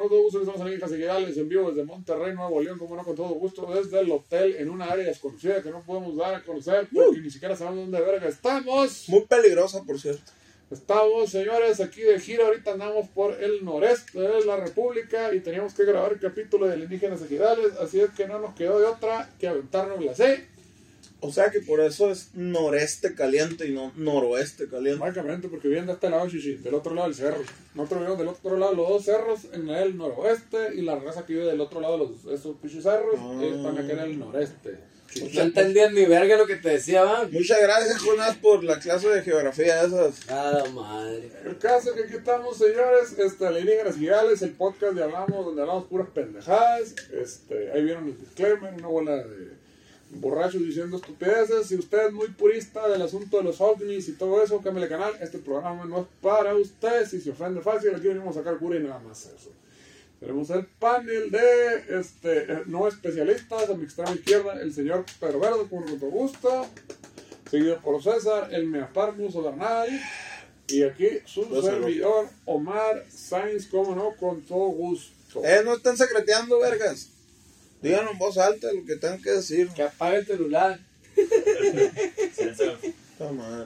Con todo gusto, estamos en Casa en vivo desde Monterrey, Nuevo León, como no, con todo gusto, desde el hotel en una área desconocida que no podemos dar a conocer porque ni siquiera sabemos dónde verga estamos. Muy peligrosa, por cierto. Estamos, señores, aquí de gira. Ahorita andamos por el noreste de la República y teníamos que grabar el capítulo de Indígenas Ejidales, así es que no nos quedó de otra que aventarnos la C. O sea que por eso es noreste caliente y no noroeste caliente. Básicamente porque viene de este lado, Chichi, del otro lado del cerro. Nosotros vivimos del otro lado, los dos cerros en el noroeste y la raza que vive del otro lado de los, esos pichis cerros ah. están aquí en el noreste. No entendías ni verga lo que te decía, va. Muchas gracias, Jonas, por la clase de geografía esas. Ah, madre. El caso que aquí estamos, señores, este, Alienígenas Gigales, el podcast de Hablamos, donde hablamos puras pendejadas. Este, ahí vieron el disclaimer, una bola de borrachos diciendo estupideces. Si usted es muy purista del asunto de los ovnis y todo eso, cámbiale canal. Este programa no es para usted. Si se ofende fácil, aquí venimos a sacar cura y nada más eso. Tenemos el panel de este, eh, no especialistas. A mi extrema izquierda, el señor Pedro Verde, con mucho gusto. Seguido por César, el Meaparmus Bernay. Y aquí su servidor, Omar Sainz, como no, con todo gusto. Eh, no están secreteando, vergas. Díganlo en voz alta lo que tengan que decir. Que apague el celular.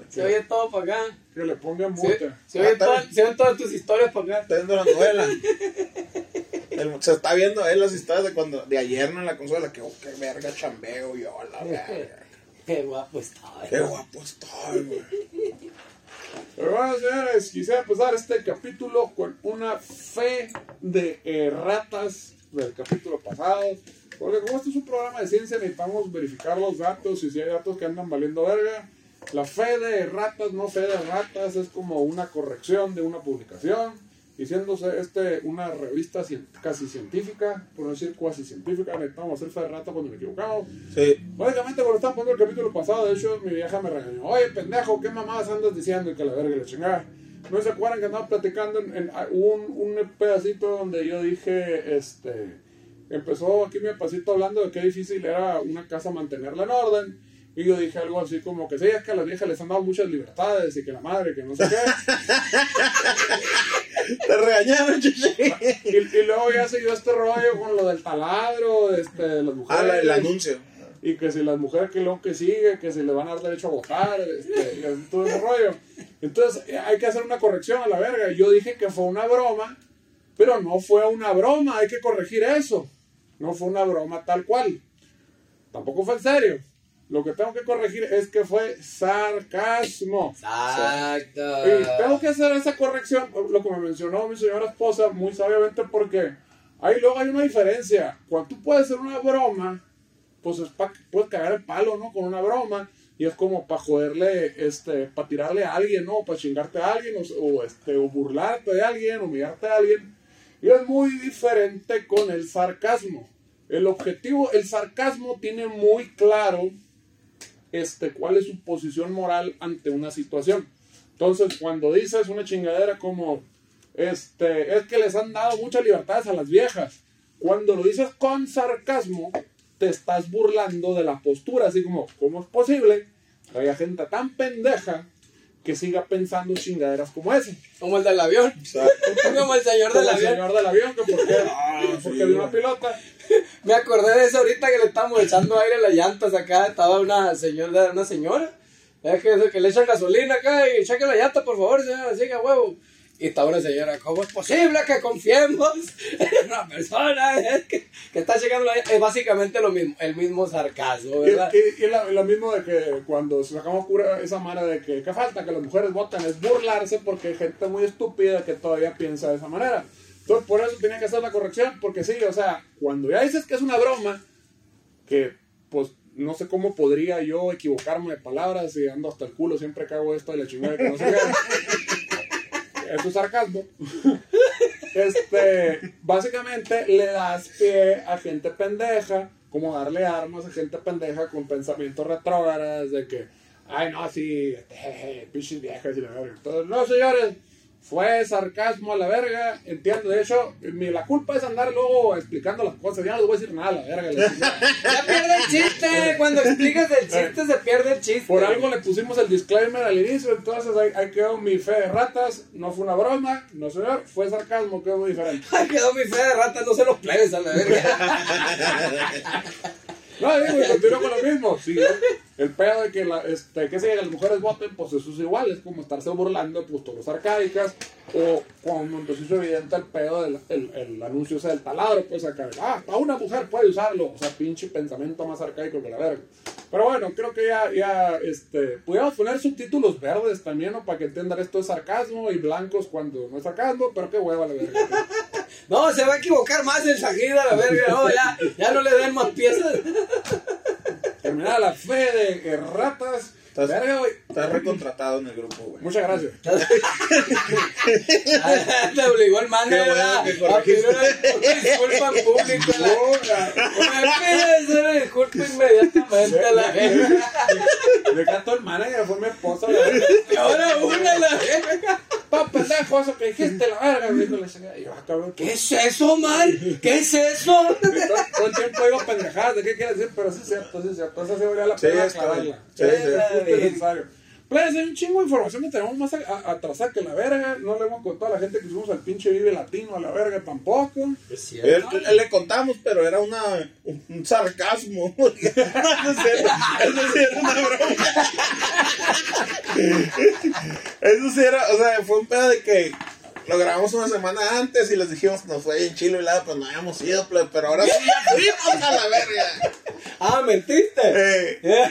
Se oye todo para acá. Que le pongan multa. Se, oye se oyen todas tus historias para acá. Está viendo la novela. se está viendo ahí las historias de cuando de ayer en la consola. Que oh, qué verga chambeo yo, la verga. Qué guapo estoy. Qué guapo estoy, güey. Pero bueno, señores, quisiera empezar este capítulo con una fe de eh, ratas del capítulo pasado. Porque como este es un programa de ciencia, necesitamos verificar los datos y si hay datos que andan valiendo verga. La fe de ratas, no fe de ratas, es como una corrección de una publicación. Y siéndose este una revista casi científica, por no decir cuasi científica, necesitamos hacer fe de rata cuando me equivocamos. Sí. Básicamente, cuando estaba poniendo el capítulo pasado, de hecho, mi vieja me regañó: Oye, pendejo, ¿qué mamadas andas diciendo? Y que la verga le chingada. ¿No se acuerdan que andaba platicando en, un, un pedacito donde yo dije, este empezó aquí mi pasito hablando de qué difícil era una casa mantenerla en orden. Y yo dije algo así como que sí, es que a las viejas les han dado muchas libertades y que la madre, que no sé qué. Te regañaron. Y, y, luego ya siguió este rollo con lo del taladro, este, de las mujeres. Ah, el anuncio. Y que si las mujeres que lo que sigue, que si le van a dar derecho a votar, este, y todo ese rollo. Entonces hay que hacer una corrección a la verga. Yo dije que fue una broma, pero no fue una broma, hay que corregir eso. No fue una broma tal cual. Tampoco fue en serio. Lo que tengo que corregir es que fue sarcasmo. Exacto. Y tengo que hacer esa corrección, lo que me mencionó mi señora esposa muy sabiamente, porque ahí luego hay una diferencia. Cuando tú puedes hacer una broma, pues es para puedes cagar el palo, ¿no? Con una broma. Y es como para joderle, este, para tirarle a alguien, ¿no? Para chingarte a alguien, o, este, o burlarte de alguien, humillarte a alguien. Y es muy diferente con el sarcasmo. El objetivo, el sarcasmo tiene muy claro este, cuál es su posición moral ante una situación. Entonces, cuando dices una chingadera como, este, es que les han dado muchas libertades a las viejas, cuando lo dices con sarcasmo, te estás burlando de la postura, así como, ¿cómo es posible que haya gente tan pendeja que siga pensando chingaderas como ese. Como el del avión. como el señor del avión. El señor del avión, que porque, ah, porque sí, una pilota. Me acordé de eso ahorita que le estamos echando aire a las llantas acá. Estaba una señora, una señora. Es que, que le echan gasolina acá y cheque la llanta, por favor, señora, siga huevo. Y está una señora, ¿cómo es posible que confiemos en una persona que, que está llegando Es básicamente lo mismo, el mismo sarcasmo, ¿verdad? Y, lo, mismo de que cuando sacamos cura esa manera de que, ¿qué falta? Que las mujeres voten, es burlarse porque hay gente muy estúpida que todavía piensa de esa manera. Entonces, por eso tenía que hacer la corrección, porque sí, o sea, cuando ya dices que es una broma, que pues no sé cómo podría yo equivocarme de palabras y ando hasta el culo, siempre cago esto de la chingada que no sé qué. Eso es sarcasmo. este, básicamente le das pie a gente pendeja, como darle armas a gente pendeja con pensamientos retrógrados de que, ay, no, sí, jeje, pinches viejas y la. Entonces, no, señores, fue sarcasmo a la verga, entiendo. De hecho, mi, la culpa es andar luego explicando las cosas. Ya no les voy a decir nada a la verga. Ya pierde el chiste. Cuando explicas el chiste, se pierde el chiste. Por algo le pusimos el disclaimer al inicio, entonces ahí, ahí quedó mi fe de ratas. No fue una broma, no señor, fue sarcasmo, quedó muy diferente. Ay, quedó mi fe de rata, no se los plebes a la verga. No, digo, y continúo con lo mismo. Sí, el pedo de que, la, este, que si las mujeres voten, pues eso es igual. Es como estarse burlando de posturas arcádicas. O cuando se hizo evidente el pedo del el, el anuncio ese del taladro, pues acá, ah, para una mujer puede usarlo. O sea, pinche pensamiento más arcaico que la verga. Pero bueno, creo que ya, ya, este, pudiéramos poner subtítulos verdes también, ¿no? Para que entiendan esto es sarcasmo y blancos cuando no es sarcasmo, pero qué hueva la verga. No, se va a equivocar más el Sajid a la verga. No, ya, ya no le den más piezas. Terminada la fe de ratas. Estás- Verga, güey. Estás recontratado en el grupo, güey. Muchas gracias. Te obligó el manager Qué bueno a, que a pedir una, disculpa en público. Una disculpa inmediatamente a la verga. Le cantó el manager, fue mi esposa. Y ahora una a la verga. Pa, pendejo, eso que dijiste, la verga. Me dijo la. Y yo, ah, cabrón. ¿Qué es eso, Omar? ¿Qué es eso? Todo, el tiempo digo pendejadas, ¿de qué quiere decir? Pero sí es cierto, sí es cierto. Esa sí valía la Sí, pena. Sí, Sí, es sí. necesario. Pues hay un chingo de información que tenemos más atrasada que la verga. No le hemos contado a la gente que subimos al pinche Vive Latino a la verga tampoco. Él- él le contamos, pero era una, un, un sarcasmo. no, es cierto. Eso sí era una broma. Eso sí era, o sea, fue un pedo de que lo grabamos una semana antes y les dijimos que nos fue bien chilo y lado, pues no habíamos ido, pero ahora sí ya fuimos a la verga. Ah, ¿mentiste? Eh,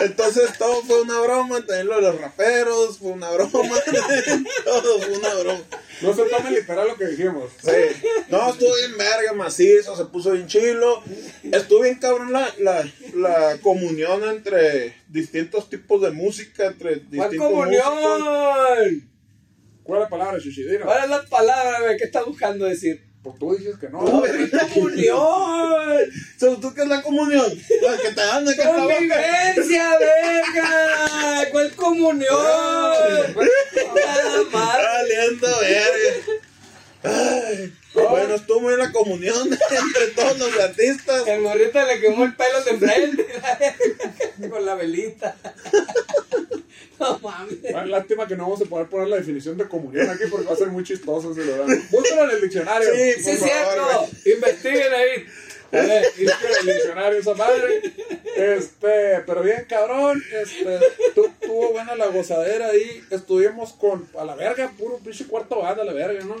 entonces todo fue una broma, también lo de los raperos fue una broma, todo fue una broma. No se tome literal lo que dijimos. Sí. No, estuvo bien verga, macizo, se puso bien chilo. Estuvo bien cabrón la, la, la comunión entre distintos tipos de música, entre ¿Cuál distintos músicos. ¿Cuál es la palabra, Chichidino? ¿Cuál es la palabra, güey? ¿Qué estás buscando decir? Pues tú dices que no. ¿Cuál comunión? ¿Sabes tú qué es la comunión? La que te dan de que está. ¡Convivencia, verga! ¿Cuál comunión? Nada más. Verga. Ay, bueno, estuvo muy la comunión entre todos los artistas. El morrito le quemó el pelo de frente con la velita. No mames. Ah, Lástima que no vamos a poder poner la definición de comunión aquí porque va a ser muy chistoso si lo dan. Búscalo en el diccionario. Sí, Sí, es cierto. Investiguen ahí. Busquen en el diccionario esa madre. Este, pero bien cabrón, este, tu- tuvo buena la gozadera ahí. Estuvimos con, a la verga, puro pinche cuarto banda, a la verga, ¿no?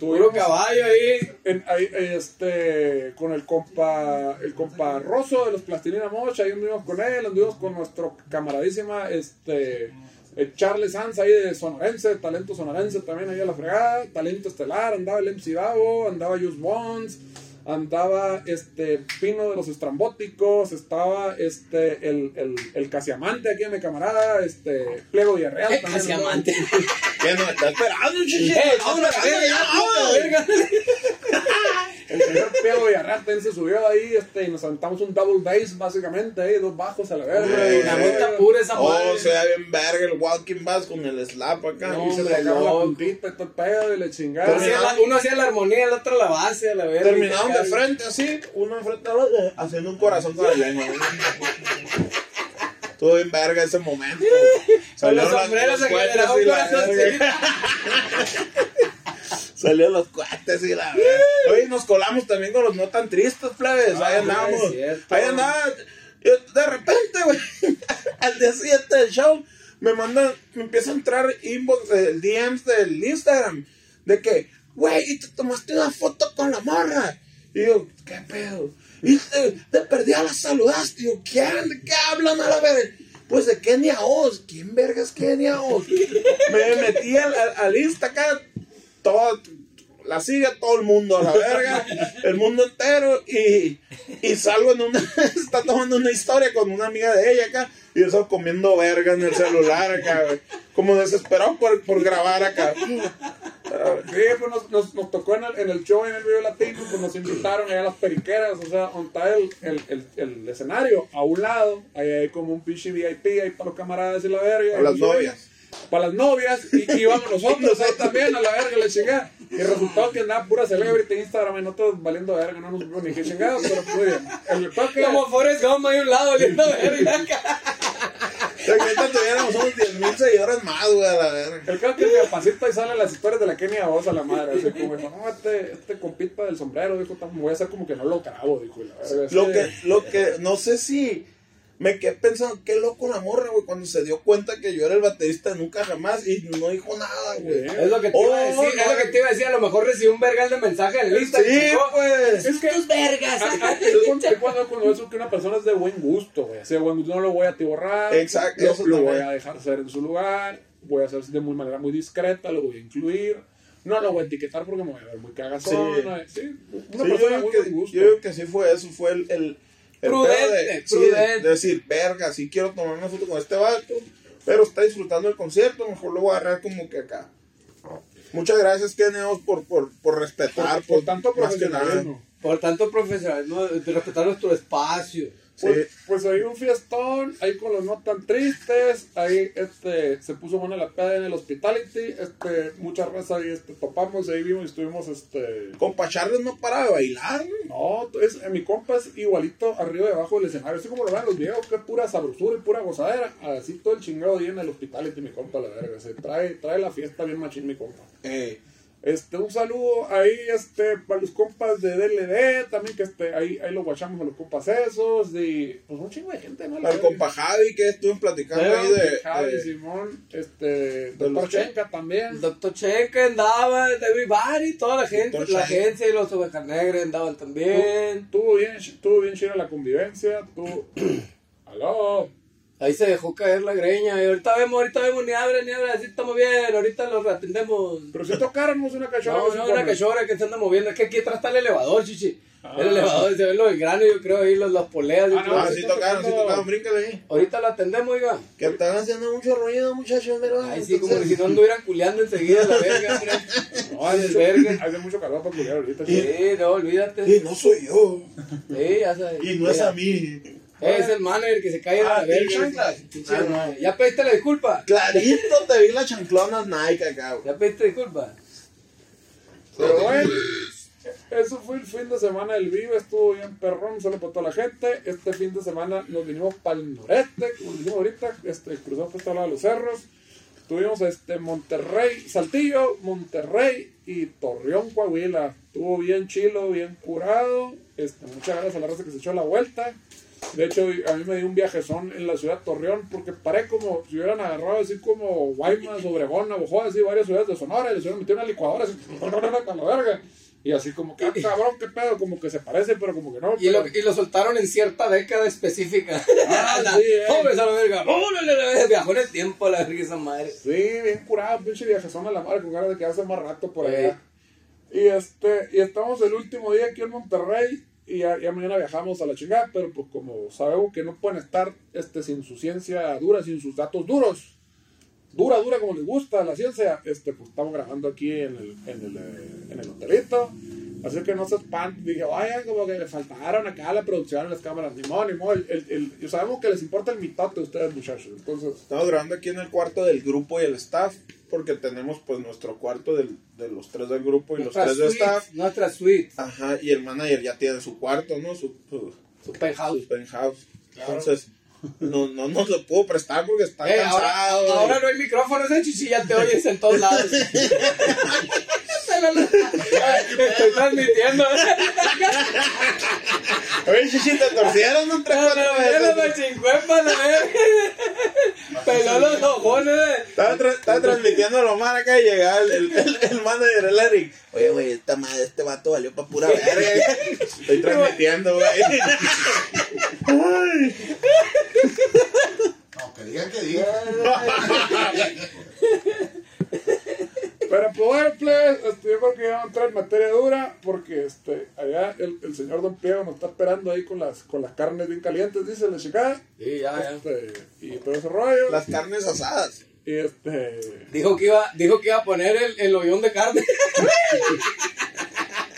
Puro Estuvimos caballo ahí. en- ahí, este, con el compa, el compa Rosso de los Plastilina Mocha, ahí anduvimos con él, anduvimos con nuestro camaradísima, este, eh, Charles Sanz ahí de Sonorense, talento sonorense también ahí a la fregada, talento estelar, andaba el MC Davo, andaba Just Bones, andaba este Pino de los Estrambóticos, estaba este el, el, el Casiamante aquí en mi camarada, este Pliego Villarreal también. ¿Qué nos está esperando, chichi? ¡Eh, vámonos, verga, ya, vámonos, verga! El señor Pliego Villarreal se subió ahí este, y nos aventamos un double bass básicamente ahí, dos bajos a la verga. Dinamita pura esa Oh, madre. se ve bien verga el walking bass con el slap acá. No, y se le sacaba la puntita y todo el pedo y le Uno chingaba. hacía la- Uno hacía la armonía, el otro la base, a la verga. Terminaron de frente así, uno enfrente al otro, haciendo un corazón con la lengua. Estuvo bien verga ese momento. Salieron los sombreros se un la corazón. Salieron los cohetes y la verga. Oye, nos colamos también con los no tan tristes, plebes. Ahí Ah, es cierto. Ahí andaba. De repente, güey, al día siguiente del show, me mandan, me empieza a entrar inbox, el DMs del Instagram, de que, güey, y te tomaste una foto con la morra. Y yo, ¿qué pedo? Y te, te perdí a la saludaste. Y yo, ¿quién? ¿De qué hablan a la verga? Pues de Kenia Oz. ¿Quién verga es Kenia Oz? me metí al, al, al Insta acá, todo, la sigue todo el mundo a la verga, el mundo entero, y, y salgo en una, está tomando una historia con una amiga de ella acá, y estaba comiendo verga en el celular acá, güey, como desesperado por, por grabar acá. Sí, pues nos, nos, nos tocó en el, en el show en el video latino, pues nos invitaron allá a las periqueras, o sea, donde está el, el, el, el escenario, a un lado, ahí hay como un pinche VIP ahí para los camaradas y la verga. A las novias. Para las novias, y, y íbamos nosotros ahí también a la verga, le chingada. Y resultó que andaba pura celebrity Instagram y nosotros valiendo verga, no nos supimos ni qué chingados, pero muy bien. El toque, Como Forrest Gump ahí a un lado, lindo verga. O sea, que ahorita tuviéramos unos 10 mil seguidores más, güey, a la verga. El caso que mi papacito ahí salen las historias de la Kenia voz a la madre. Así como dijo, no, este, este compita del sombrero, dijo, "tam- voy a hacer como que no lo grabo, dijo. la verga, Lo que, lo que, no sé si me quedé pensando, qué loco la morra, güey, cuando se dio cuenta que yo era el baterista de nunca jamás y no dijo nada, güey. Es lo que te iba a decir, es lo que te iba a decir. A lo mejor recibí un vergal de mensaje en el Sí, pues. Es que tus vergas. Ah, ah, es cuando, cuando eso que una persona es de buen gusto, güey. Así de buen gusto, no lo voy a atiborrar. Exacto, Lo, eso lo también. voy a dejar ser en su lugar. Voy a hacer de muy manera muy discreta, lo voy a incluir. No lo voy a etiquetar porque me voy a ver muy cagazón. Sí. ¿no? Sí, una Sí, yo, persona de muy que, buen gusto. yo digo que sí fue eso, fue el Prudente, de, sí, prudente. de decir, verga, sí quiero tomar una foto con este vato, pero está disfrutando el concierto, mejor lo voy a agarrar como que acá. Muchas gracias, Keneos, por, por, por respetar, por, por tanto profesionalismo. Por tanto, profesionalismo, de respetar nuestro espacio. Pues, Sí. pues ahí un fiestón, ahí con los no tan tristes, ahí este, se puso buena la peda en el hospitality, este, mucha raza ahí este, topamos, ahí vimos y estuvimos este, Compa Charles no para de bailar. No, es, eh, mi compa es igualito arriba y abajo del escenario. Así como lo ven los videos, que pura sabrosura y pura gozadera. Así todo el chingado día en el hospital y mi compa, la verga. Se trae, trae la fiesta bien machín, mi compa. Eh, Este, un saludo ahí, este, para los compas de DLD, también que este, ahí, ahí lo guachamos a los compas esos, y pues un chingo de gente, ¿no? La al compa Javi, que estuve platicando ahí de, Javi, de- Simón, este, los Doctor Chenca también. Doctor Cheque andaba, David toda la gente, Doctor la agencia y los ovejas negras andaban también. Estuvo bien, estuvo bien chida la convivencia, tú... Aló. Ahí se dejó caer la greña. Y ahorita vemos, ahorita vemos, ni abre, ni abre, así estamos bien, ahorita los atendemos. Pero si tocáramos una cachorra. No, no, una cachorra que se anda moviendo. Es que aquí atrás está el elevador, chichi. Ah. El elevador, se ven los granos, yo creo, ahí los, las poleas. Ah, creo. Ah, sí tocaron, sí tocaron, bríncale ahí. Ahorita lo atendemos, oiga. Que están haciendo mucho ruido, muchachos, pero... Ay, sí, como si no anduvieran culeando enseguida la verga. No, mucho, Verga. hace mucho calor para culiar ahorita. Sí, no, olvídate. Y no soy yo. Sí, ya sabes. Y no es a mí. Es el manager que se cae Ah, la verga. Ah. Ya pediste la disculpa. Clarito te vi las chanclonas Nike acá, güey. Ya pediste disculpa. Pero bueno, eso fue el fin de semana del Vive, estuvo bien perrón, solo para toda la gente. Este fin de semana nos vinimos para el noreste, como dijimos ahorita, este, cruzamos por este lado de los cerros. Tuvimos este Monterrey, Saltillo, Monterrey y Torreón, Coahuila. Estuvo bien chilo, bien curado. Este, muchas gracias a la raza que se echó la vuelta. De hecho, a mí me dio un viajezón en la ciudad de Torreón porque paré como si hubieran agarrado así como Guaymas, Obregón, Navajo, así varias ciudades de Sonora y les hubieran metido una licuadora así, con la verga. Y así como que, ah, cabrón, qué pedo, como que se parece, pero como que no. Y lo, pero- y lo soltaron en cierta década específica. Ah, La- sí, eh. Pobres a la verga. Órale, la verga. Viajó en el tiempo a la verga esa madre. Sí, bien curado, pinche viajezón a la madre, con ganas de quedarse más rato por allá. Y este, y estamos el último día aquí en Monterrey y ya, ya mañana viajamos a la chingada, pero pues como sabemos que no pueden estar este, sin su ciencia dura, sin sus datos duros, dura, dura como les gusta la ciencia, este, pues estamos grabando aquí en el, en el, eh, en el hotelito. Así que no se espanten, dije, vaya, como que le faltaron acá la producción, las cámaras, ni modo, ni modo. El, el, sabemos que les importa el mitote a ustedes, muchachos. Entonces, Estamos grabando aquí en el cuarto del grupo y el staff, porque tenemos pues nuestro cuarto del- de los tres del grupo y los tres suite. staff. Nuestra suite. Ajá, y el manager ya tiene su cuarto, ¿no? Su, su, Su penthouse. su penthouse. Entonces, no, no nos lo puedo prestar porque está Eh, ahora, cansado. ahora no hay micrófono, ese chichi ya te oyes en todos lados. Estoy transmitiendo. Oye, chichi, te torcieron un tres, No, cuatro no, veces. machincuepa, la verga. Peló los ojones. Estaba, tra- estaba transmitiendo lo mal acá y llegaba el, el, el, el manager, el Eric. Oye, güey, esta madre, este vato valió pa' pura verga. Estoy transmitiendo, güey. Ay. No, que digan que digan. Pero pues bueno, plebes, este, yo creo que ya vamos a entrar en materia dura, porque este, allá el, el señor Don Piero nos está esperando ahí con las, con las carnes bien calientes, dice la chica. Sí, ya, ya. Este, y todo ese rollo. Las carnes asadas. Y este. Dijo que iba, dijo que iba a poner el, el hoyón de carne.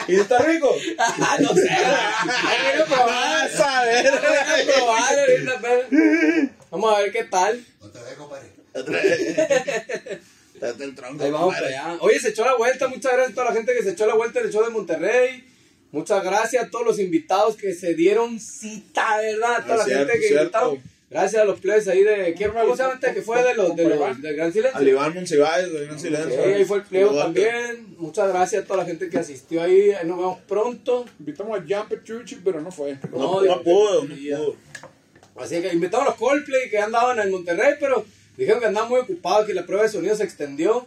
¿Y está rico? Ah, no sé. Hay que probar. Vas a ver. Hay que probar ahorita, pero- Vamos a ver qué tal. Te dejo, compadre. Date el tronco. Ahí vamos compadre. para allá. Oye, se echó la vuelta. Muchas gracias a toda la gente que se echó la vuelta en el show de Monterrey. Muchas gracias a todos los invitados que se dieron cita, ¿verdad? A toda Ah, la cierto, gente que cierto. invitaron. Gracias a los plebes ahí de. ¿quién- ¿Cómo se llama este que fue de los, de los del Gran Silencio? Al Iván Monsiváis, de Gran Silencio. Sí, ahí fue el plebo Saludote. también. Muchas gracias a toda la gente que asistió ahí. Ahí nos vemos pronto. Invitamos a Jumper Chuchi, pero no fue. No, No, no, pudo, no pudo. Así que invitamos a los Coldplay que andaban en Monterrey, pero dijeron que andaban muy ocupados, que la prueba de sonido se extendió.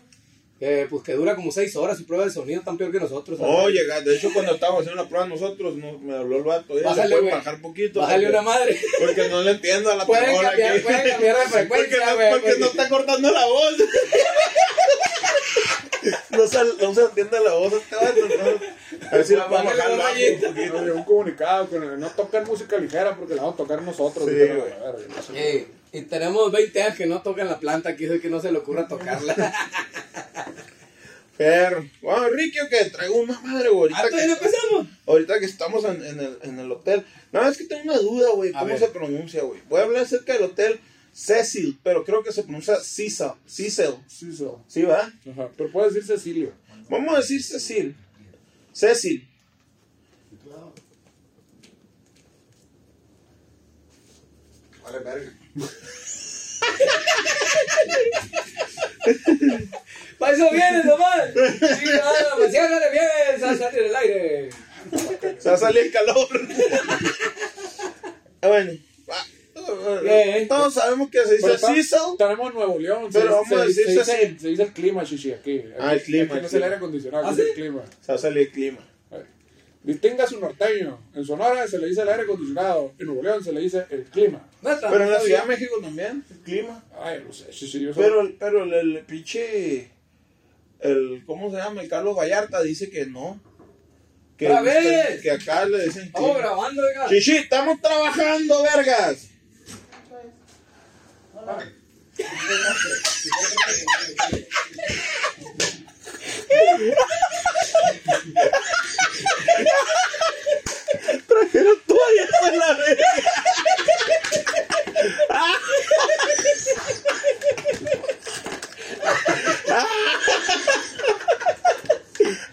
Que pues que dura como 6 horas su prueba de sonido, tan peor que nosotros. ¿sabes? Oye, de hecho, cuando estábamos haciendo la prueba nosotros, no- me habló el vato. Oye, Bájale, ¿le pueden güey. bajar poquito? Bájale porque, una madre. Porque no le entiendo a la Pueden cambiar- aquí. pueden cambiar de frecuencia, Porque, no, porque está cortando la voz. no, se, no se entiende la voz este vato. ¿no? A ver si le puedo Bájale bajar bajo un poquito. Nos llegó un comunicado que no, no tocan música ligera porque la vamos a tocar nosotros. Sí, dijeron, güey. No y tenemos 20 años que no tocan la planta, es que no se le ocurra tocarla. Pero, bueno, Ricky, que traigo una madre, güey. ¿Ah, Ahorita, no que, empezamos? ahorita que estamos en, en el, en el hotel. Nada más que tengo una duda, güey. ¿Cómo ver. se pronuncia, güey? Voy a hablar acerca del hotel Cecil, pero creo que se pronuncia Cecil. Cecil. Sí, so. ¿Sí, va? Ajá. Pero puede decir Cecilio. Vamos a decir Cecil. Cecil. Vale, verga. Para eso vienes nomás. Sí, nada, ciérrale bien, se va a salir el aire. Se va a salir el calor. Ah, bueno. ¿Qué? Todos sabemos que se dice Cecil. Tenemos Nuevo León. Pero se, vamos se- a decir se, se dice el clima, chichi, aquí. Ah, el clima, Aquí el no es el aire acondicionado, ¿Ah, aquí es sí? el clima. Se va a salir el clima. Distinga su norteño. En Sonora se le dice el aire acondicionado. En Nuevo León se le dice el clima. Neta, Pero en la Ciudad de. México también, el clima. Ay, no sé, chichi, yo soy- Pero, el- pero el, el pinche. El, ¿Cómo se llama? El Carlos Vallarta dice que no. Que, ¡Otra vez! que acá le dicen. Estamos clima. grabando, venga. Chichi, estamos trabajando, vergas. Trajeron toallas a la.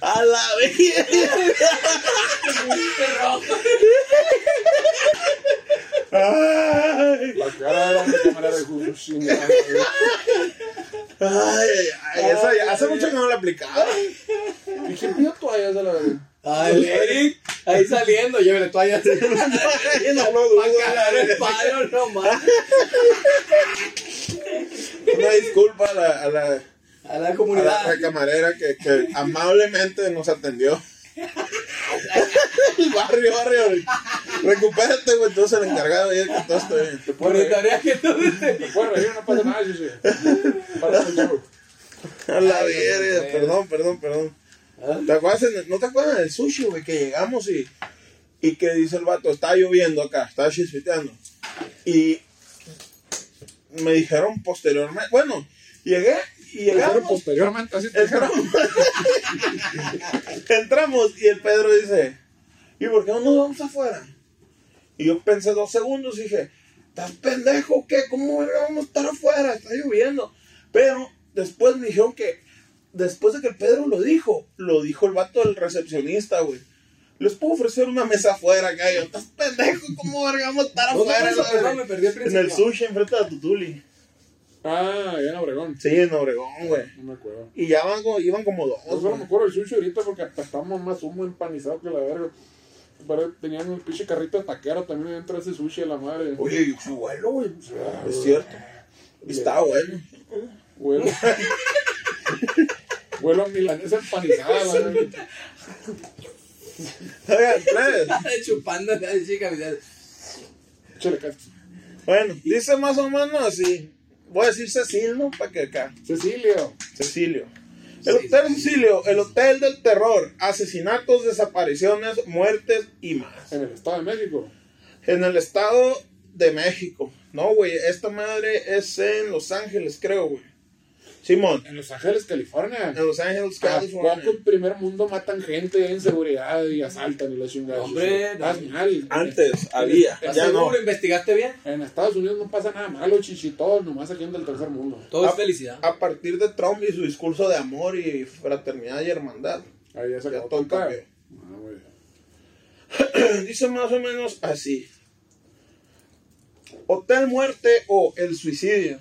A la. Ay. La cara güey. Ay, ay, esa ya- hace mucho que no la aplicaba. ¿Y quién pidió toallas a la? Ay, Eric, ahí saliendo, llévele toallas. Ay, no lo dudo. Para el palo nomás. Una disculpa a la, a la, A la a la comunidad. camarera que, que amablemente nos atendió. El barrio, barrio. Recupérate, güey. Tú eres el encargado y el que todo está bien. Monitorea que tú Te puedes reír, no pasa nada, chichi. Para el show. A la verga. Perdón, perdón, perdón. ¿Ah? ¿Te acuerdas en el- ¿No te acuerdas del sushi, güey? Que llegamos y, y que dice el vato, está lloviendo acá, está chispeteando. Y me dijeron posteriormente, bueno, llegué y llegamos. posteriormente, así te dijeron. Entramos. Entramos y el Pedro dice, ¿y por qué no nos vamos afuera? Y yo pensé dos segundos y dije, ¿estás pendejo qué? ¿Cómo verga vamos a estar afuera? Está lloviendo. Pero después me dijeron que, después de que el Pedro lo dijo, lo dijo el vato del recepcionista, güey. Les puedo ofrecer una mesa afuera yo, ¿estás pendejo? ¿Cómo verga vamos a estar ¿Dónde afuera? fue eso? la Perdón, verga?" me perdí el En el sushi, enfrente de Tutuli. Ah, ya en Obregón. Sí, en Obregón, güey. No me acuerdo. Y ya van, como- iban como dos. Yo solo güey. me acuerdo del sushi ahorita porque estábamos más humo empanizado que la verga. Tenían un pinche carrito de taquero también dentro de ese sushi a la madre. Oye, y su vuelo, güey. Es cierto. Y Está bueno. Vuelo. Vuelo a milanesa empanizada, verga. Oigan, plebes. Chupando la chica. Bueno, dice más o menos así. Voy a decir Cecil, ¿no? Para que acá. Cecilio. Cecilio. El Hotel Cecilio, el Hotel del Terror. Asesinatos, desapariciones, muertes y más. En el Estado de México. En el Estado de México. No, güey, esta madre es en Los Ángeles, creo, güey. Simón, En Los Ángeles, California. en Los Ángeles, ¿A California. poco en primer mundo matan gente en seguridad y asaltan y la chingada? Hombre, Estás no. mal. Antes había, ¿Estás ya no. seguro? ¿Investigaste bien? En Estados Unidos no pasa nada malo, chichito, nomás aquí en del tercer mundo. Todo es felicidad. A partir de Trump y su discurso de amor y fraternidad y hermandad. Ahí ya se Ya acabó todo todo el cambió. Ah, güey. Dice más o menos así. Hotel Muerte o El Suicidio.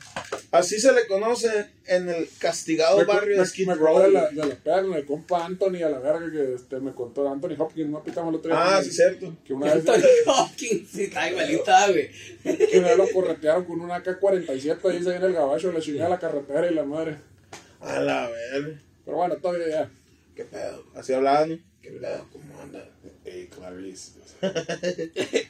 Así se le conoce en el castigado Me, barrio me, de Skid Row. de la, de la con el compa Anthony a la verga que este, me contó Anthony Hopkins, no pitamos el otro día. Ah, sí, cierto. Que una, vez, Anthony Hopkins, sí, está igualita, güey. que una vez lo corretearon con una AK-47 ahí se viene el gabacho, le chingada la carretera y la madre. A la ver. Pero bueno, todavía ya. ¿Qué pedo? Así hablaban. ¿no? ¿Qué pedo? ¿Cómo anda? Ey, Clarice.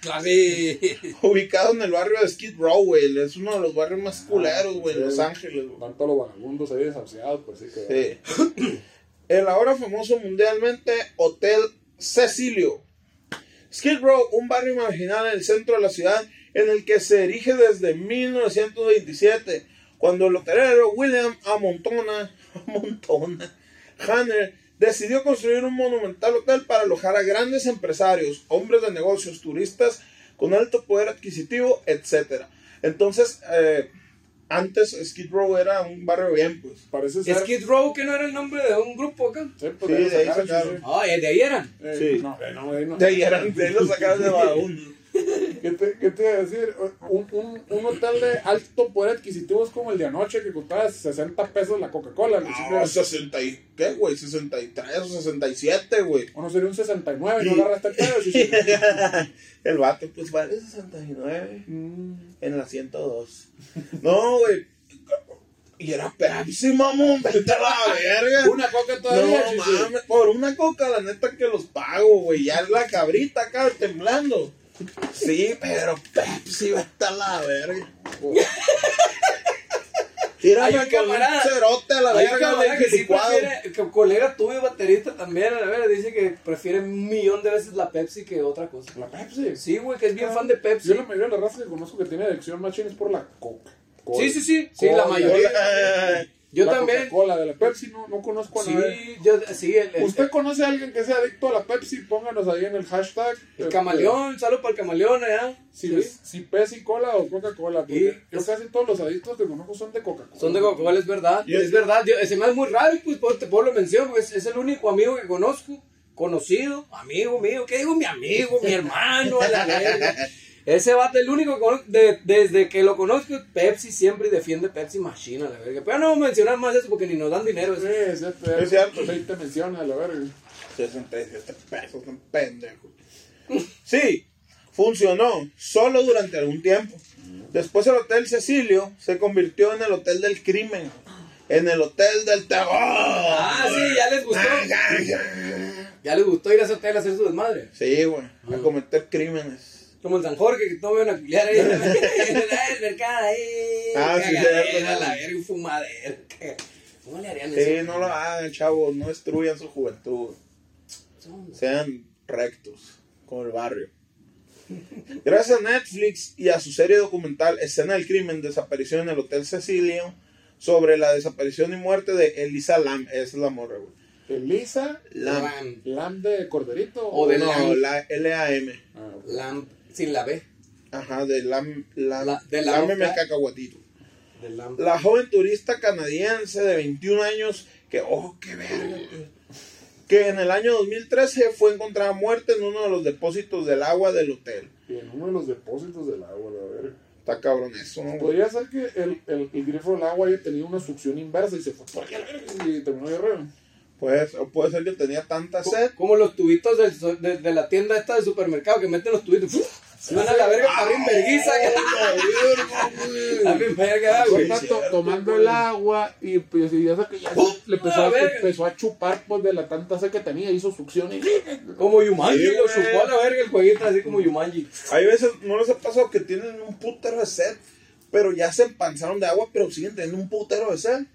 Clave. Ubicado en el barrio de Skid Row, güey. Es uno de los barrios más culeros, güey, en Sí. Los Ángeles, güey. Tanto los vagabundos ahí desahuciados, pues sí que. Sí. El ahora famoso mundialmente Hotel Cecilio. Skid Row, un barrio marginal en el centro de la ciudad en el que se erige desde 1927, cuando el hotelero William Amontona, Amontona Hanner decidió construir un monumental hotel para alojar a grandes empresarios, hombres de negocios, turistas con alto poder adquisitivo, etc. Entonces, eh, antes Skid Row era un barrio bien, pues. Parece ser. Skid Row, que no era el nombre de un grupo acá. Sí, pues, Sí, de ahí sacaron, sí, Ah, de ahí eran. sí. Eh, Sí. No, eh, no, de ahí no. De ahí, eran, de ahí lo sacaron de vagabundo. ¿Qué te, qué te iba a decir? Un, un, un hotel de alto poder adquisitivo es como el de anoche que costaba 60 pesos la Coca-Cola. ¿no? Ah, 60 y, ¿qué, güey? 63 o 67, güey. O no sería un 69, no agarraste el pedo. sí, sí. El vato, pues vale 69 en la 102. No, güey. Y era Pepsi, mamón, vete a la verga. Una coca todavía. No sí, sí. mames, por una coca, la neta que los pago, güey. Ya es la cabrita acá temblando. Sí, pero Pepsi, vete a la verga. Tírame Hay un con un camarada- cerote a la Hay un verga, camarada güey, que sí prefiere, que colega tuyo, baterista también, a ver, dice que prefiere un millón de veces la Pepsi que otra cosa. La Pepsi. Sí, güey, que es bien fan de Pepsi. Yo la mayoría de la raza que conozco que tiene adicción machine es por la coca. Sí, sí, sí, sí, la mayoría. Yo la también. Coca-Cola de la Pepsi no, no conozco a Sí, nadie. yo, sí, el, el- ¿Usted conoce a alguien que sea adicto a la Pepsi? Pónganos ahí en el hashtag. el Este, camaleón, saludo para el camaleón allá. Si, si Pepsi Cola o Coca-Cola. Sí. Yo casi todos los adictos que conozco son de Coca-Cola. Son de Coca-Cola, es verdad. Yo- es verdad. Yo, se me hace muy raro, pues, por, te- por lo menciono, es, es el único amigo que conozco, conocido, amigo mío. ¿Qué digo mi amigo, mi hermano? a la verga? Ese vato, el único que conozco, de- desde que lo conozco, Pepsi siempre defiende Pepsi Machine, a la verga. Pero no vamos a mencionar más eso porque ni nos dan dinero. Sí, es cierto. Es cierto. 20 menciones a la verga. 67 pesos, un pendejo. Sí, funcionó solo durante algún tiempo. Después el Hotel Cecilio se convirtió en el Hotel del Crimen, en el Hotel del Terror. Ah, sí, ya les gustó. Ya les gustó ir a ese hotel a hacer su desmadre. Sí, güey, a cometer crímenes. Como el San Jorge, que no ven a culiar ahí. el mercado ahí. Ah, sí, cierto. la verga, un fumadero. ¿Cómo le harían Sí, eso? no lo hagan, chavos, no destruyan su juventud. Sean rectos, como el barrio. Gracias a Netflix y a su serie documental Escena del Crimen, Desaparición en el Hotel Cecilio, sobre la desaparición y muerte de Elisa Lam. Esa es la morra, güey. Elisa, Lam. Lam de Corderito. O de no, Lam. la L-A-M. Ah, ok. Lamp, sin la B. Ajá, de Lam. Lam La- de Lam- Lámeme el cacahuatito. De. La joven turista canadiense de 21 años, que, oh, qué verga, pues, que en el año 2013 fue encontrada muerta en uno de los depósitos del agua del hotel. Y en uno de los depósitos del agua, la verga. Está cabrón eso, ¿no? Podría ser que el, el, el grifo del agua haya tenido una succión inversa y se fue por aquí a la verga y terminó diarrea. Pues, o puede ser que tenía tanta sed. Como los tubitos del de, de la tienda esta del supermercado que meten los tubitos. ¡fuf! Se van a la verga para verguiza. Abrir verga, güey. tomando el agua y pues y eso que ya se- le empezó a empezó chupar pues de la tanta sed que tenía, hizo succión y Como Yumanji, Sí, lo chupó a la verga el jueguito, así como Yumanji. Hay veces, ¿no les ha pasado que tienen un putero de sed? Pero ya se empanzaron de agua, pero siguen teniendo un putero de sed.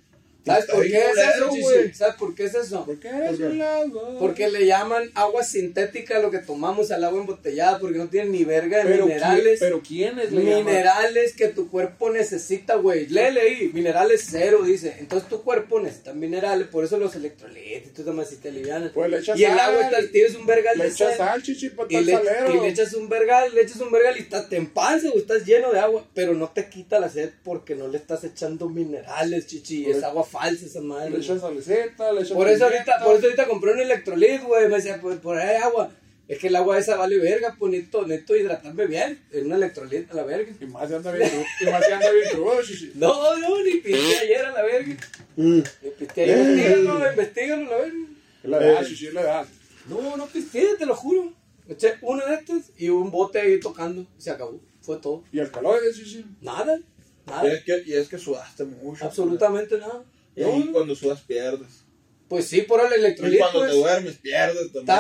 ¿Sabes por qué es eso, güey? ¿Sabes por qué es eso? ¿Por qué eres un agua? Porque le llaman agua sintética a lo que tomamos al agua embotellada, porque no tiene ni verga de pero minerales. ¿quién- pero quiénes le llaman? minerales que tu cuerpo necesita, güey. Léele ahí, minerales cero, dice. Entonces tu cuerpo necesita minerales, por eso los electrolitos y todo más si te alivianan. Pues le echas y el sal. agua, está- tienes un vergal Le de echas sal. chichi, para Y le, salero. y le echas un vergal, le echas un vergal y te empanzas, güey, estás lleno de agua, pero no te quita la sed porque no le estás echando minerales, chichi, es agua falsa esa madre. Le echas le echas Por eso ahorita, por eso ahorita compré un electrolit, güey, me decía, por, por ahí hay agua. Es que el agua esa vale verga, pues necesito, necesito hidratarme bien, en un electrolit a la verga. Y más si anda bien crudo, y más si anda bien crudo. No, no, ni pisté ayer a la verga. Mm. Ni pisté ayer, investígalo, investígalo a la verga. Es la edad, Eh. chichi, es la edad. No, no pisté, te lo juro. Eché uno de estos y un bote ahí tocando. Y se acabó. Fue todo. Y el calor, chichi. Nada. Y Nada. es, que, y es que sudaste mucho. Absolutamente nada. Y ahí No, cuando sudas pierdes. Pues sí, por el Y electrolit. cuando pues. te duermes pierdes también.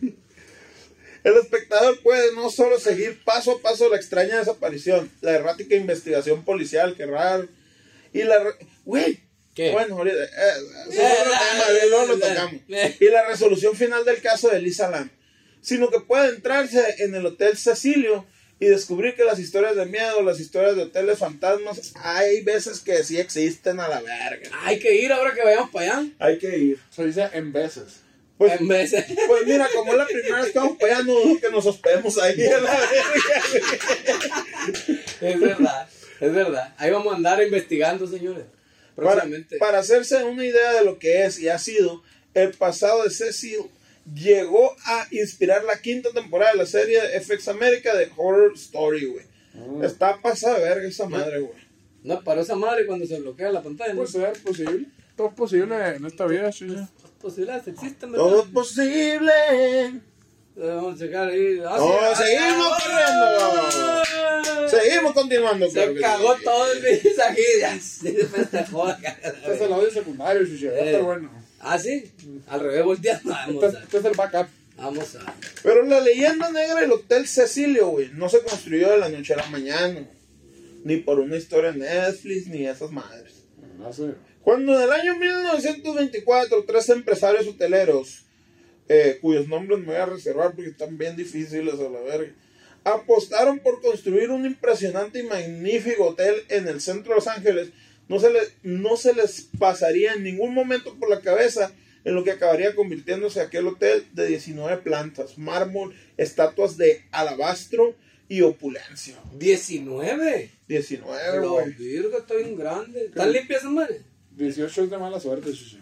Te. El espectador puede no solo seguir paso a paso la extraña desaparición, la errática investigación policial, que raro, y la... Güey, ¿Qué? Bueno, ahorita, eh, tema, eh, luego lo tocamos. Y la resolución final del caso de Lisa Lam, sino que puede entrarse en el Hotel Cecilio y descubrir que las historias de miedo, las historias de hoteles fantasmas, hay veces que sí existen a la verga. Hay que ir ahora que vayamos para allá. Hay que ir. Se dice en veces. Pues, En de- pues mira, como es la primera vez que vamos para allá, no dudo que nos hospedemos ahí a la verga. Es verdad, es verdad. Ahí vamos a andar investigando, señores. Para, para hacerse una idea de lo que es y ha sido, el pasado de Cecil llegó a inspirar la quinta temporada de la serie FX América de Horror Story, güey. Está pasada de verga esa madre, güey. No, paró esa madre cuando se bloquea la pantalla. ¿no? Puede ser posible. Todo es posible en esta vida, chichi. posibilidades existen, ¿verdad? Todo es posible. Eh, Vamos a checar ahí. Ah, No, sí, ah, seguimos ah, corriendo. Seguimos continuando. Se cagó sí. todo el mensaje. Ya se festejó. Este es el audio secundario, chichi. Eh. Está bueno. Ah, sí. Al revés, volteando. Vamos Este, a. este es el backup. Vamos a. Pero la leyenda negra del Hotel Cecilio, güey, no se construyó de la noche a la mañana. Ni por una historia en Netflix, ni esas madres. No sé. Cuando en el año 1924 tres empresarios hoteleros, eh, cuyos nombres me voy a reservar porque están bien difíciles a la verga, apostaron por construir un impresionante y magnífico hotel en el centro de Los Ángeles, no se, les, no se les pasaría en ningún momento por la cabeza en lo que acabaría convirtiéndose aquel hotel de 19 plantas, mármol, estatuas de alabastro y opulencia. 19. 19, La güey. virga está bien grande. ¿Están limpias esas madres? 18 es de mala suerte, chichi.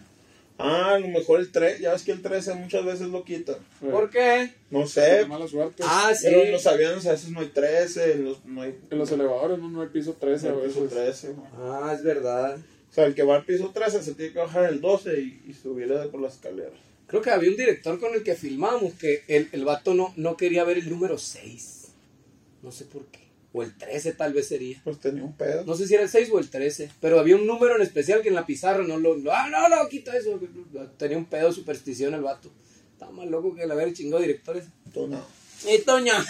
Ah, a lo mejor el 3, ya ves que el 13 muchas veces lo quitan. ¿Por qué? No sé, mala suerte. Ah, sí. pero en los aviones a veces no hay 13, en los, no hay En los elevadores no, no hay piso 13 a no hay piso veces. 13. güey. Ah, es verdad. O sea, el que va al piso 13 se tiene que bajar el 12 y, y subir por las escaleras. Creo que había un director con el que filmamos que el, el vato no, no quería ver el número 6. No sé por qué. O el 13 tal vez sería. Pues tenía un pedo. No sé si era el 6 o el 13. Pero había un número en especial que en la pizarra no lo... Ah, no, no, quita eso. Tenía un pedo de superstición el vato. Estaba más loco que el haber chingado directores. Tú no. Y Toña.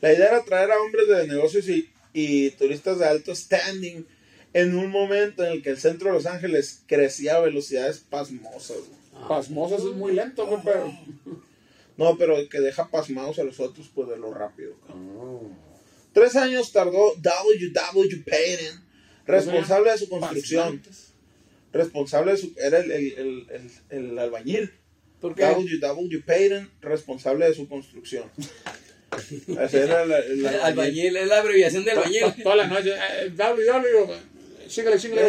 La idea era traer a hombres de negocios y, y turistas de alto standing en un momento en el que el centro de Los Ángeles crecía a velocidades pasmosas. güey. Pasmosas es muy lento, güey, pero. No, pero que deja pasmados a los otros pues de lo rápido. cabrón. Tres años tardó W.W. Payton, responsable de su construcción. Responsable de su... Era el, el, el, el- el albañil. ¿Por qué? W.W. Payton, responsable de su construcción. Ese era el, el albañil. Albañil, es la abreviación de albañil. Toda la noche. Eh,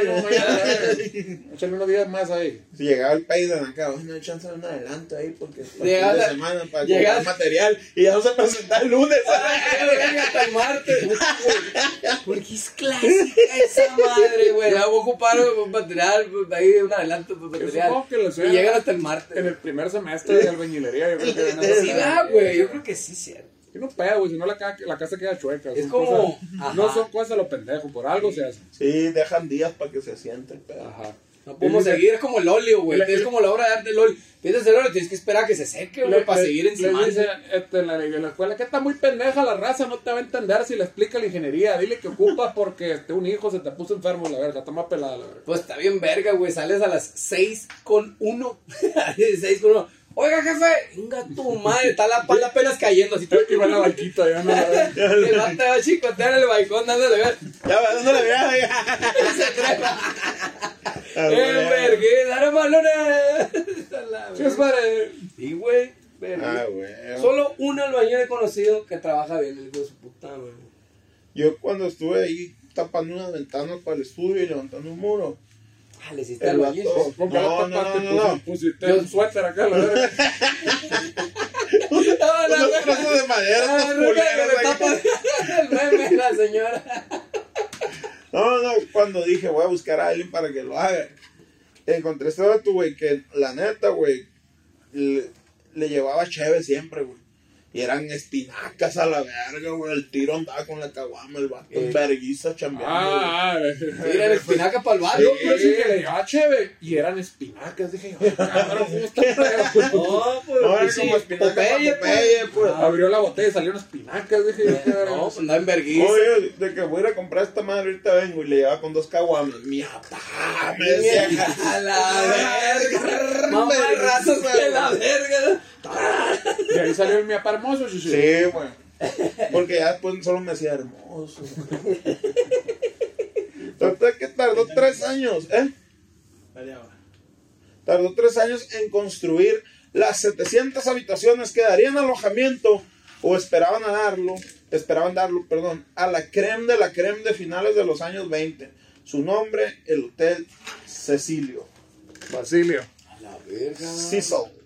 no, mañana, eh. Échale unos días más ahí. Si llegaba el Payton acá, bueno, hay chance de un adelanto ahí porque el Llegaba- de semana para llegaba- comprar material y ya no se presenta el lunes. Ay, hasta el martes. Porque es clásica esa madre, güey. Ya voy a ocupar un material, pues, ahí un adelanto por material. supongo que lo y llegan hasta el En martes. el primer semestre de albañilería, yo creo que Sí, va, güey. Yo creo que sí, cierto. Y no pega, güey, si no la, la casa queda chueca. Es son como- cosas- no son cosas a lo pendejo, por algo se hace. Sí, dejan días para que se siente el pedo. Ajá. No podemos dice- seguir, es como el óleo, güey. Le- Es como la obra de arte del óleo. Tienes el óleo, tienes que esperar a que se seque, güey, para le- seguir encima. dice, este, en, la, en la escuela que está muy pendeja la raza, no te va a entender si le explica la ingeniería. Dile que ocupas porque este, un hijo se te puso enfermo, la verga, está más pelada, la verga. Pues está bien verga, güey. Sales a las 6 con 1. 6 con 1. Oiga, jefe, venga tu madre, está la pala apenas cayendo así. Y va en la banquita, ya no. El vato va a chicotear en el balcón dándole ver. Ya va, ¿dónde la veas? Se trepa. Ah, ¡Eh, güey. vergüenza! ¡Dale malona! Chis, madre. Sí, güey. verga. Ah, güey. Solo un albañil he conocido que trabaja bien, el hijo de su puta, güey. Yo cuando estuve ahí tapando unas ventanas para el estudio y levantando un muro. Ah, le hiciste El albañil. vato- ¿Con qué la No, no, tapaste? no, no, no. Pusi- Pusiste un suéter acá, la verga. No, no, Unos no. trozos de madera, Ah, le ahí. tapa el meme la señora. No, no, cuando dije voy a buscar a alguien para que lo haga. Encontré este dato, güey, que la neta, güey, le, le llevaba cheve siempre, güey. Y eran espinacas a la verga, güey. El tiro andaba con la caguama, el vato en Eh. verguiza chambeando. güey. Ah, Mira, el espinaca para el barrio. Yo pensé que le llevaba chévere y eran espinacas. Dije, "Ay, cabrón, ¿cómo está feo?" No, pues. No, era sí, como espinaca Popeye, pa' Popeye, pues. Abrió la botella y salieron espinacas. Dije, yo, "Qué verga". No, pues andaba en vergüenza. Oye, de que voy a ir a comprar esta madre, ahorita vengo y le llevaba con dos caguamas. Mi papá, me decía. A la verga. Mamá razas que la verga. Y ahí salió el mi papá hermoso. Sí, güey. Porque ya después solo me hacía hermoso. Total que tardó tres años, ¿eh? Tardó tres años en construir las 700 habitaciones que darían alojamiento o esperaban a darlo, esperaban darlo, perdón, a la creme de la creme de finales de los años 20. Su nombre, el Hotel Cecilio. Basilio. A la verga. Cecil.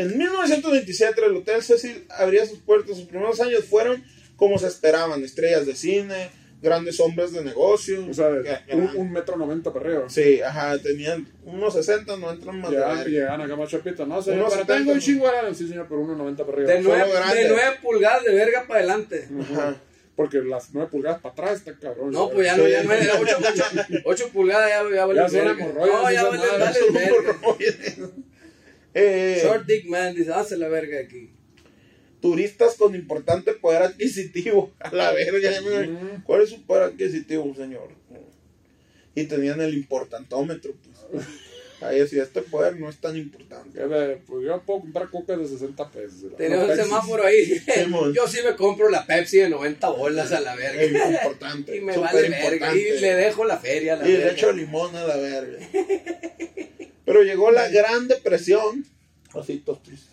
En 1927 el Hotel Cecil abría sus puertas. Sus primeros años fueron como se esperaban, estrellas de cine, grandes hombres de negocio. O sea, que- un, un metro noventa para arriba. Sí, ajá, tenían unos 60, no entran más de Llegaban, llegaban acá más chapitos. No, señor, Unos pero 70, tengo un chingo. Sí, señor, pero uno noventa para arriba. De nueve, grande. de nueve pulgadas de verga para adelante. Ajá. Porque las nueve pulgadas para atrás está cabrón. No, pues ya no, ya no era 8, pulgadas, ya, ya vale Ya son hemorroides, No, ya vale, madres. Eh, Short Dick Man dice, hace la verga aquí. turistas con importante poder adquisitivo. A la verga. ¿no? ¿Cuál es su poder adquisitivo, señor? Y tenían el importantómetro. Pues. Ahí decía, este poder no es tan importante. Pues yo puedo comprar cocas de 60 pesos. la un semáforo ahí. Yo sí me compro la Pepsi de 90 bolas a la Es verga. importante. Y me vale verga. importante. Y le dejo la feria a la Y le verga. echo limón a la verga. Pero llegó la Gran Depresión. Tristes.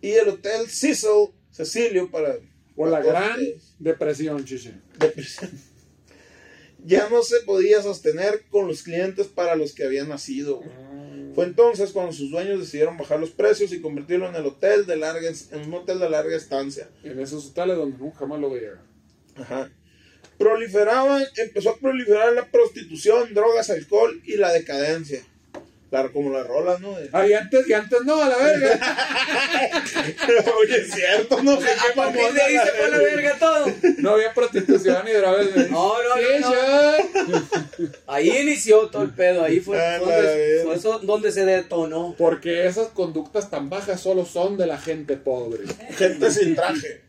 Y el Hotel Cecil, Cecilio, para. O la gran depresión, chiche. Depresión. Ya no se podía sostener con los clientes para los que había nacido. güey. Fue entonces cuando sus dueños decidieron bajar los precios y convertirlo en el hotel de larga, en un hotel de larga estancia. En esos hoteles donde nunca jamás lo veía. Ajá. Proliferaba, empezó a proliferar la prostitución, drogas, alcohol y la decadencia. Claro, como la rola, ¿no? Ah, y antes, y antes no, a la verga. Oye, es cierto, ¿no? A partir de ahí se fue a la verga todo. No había prostitución ni drogas. No, no, Sí, no, no. Ahí inició todo el pedo. Ahí fue, A la donde, fue eso donde se detonó. Porque esas conductas tan bajas solo son de la gente pobre. Gente sin traje.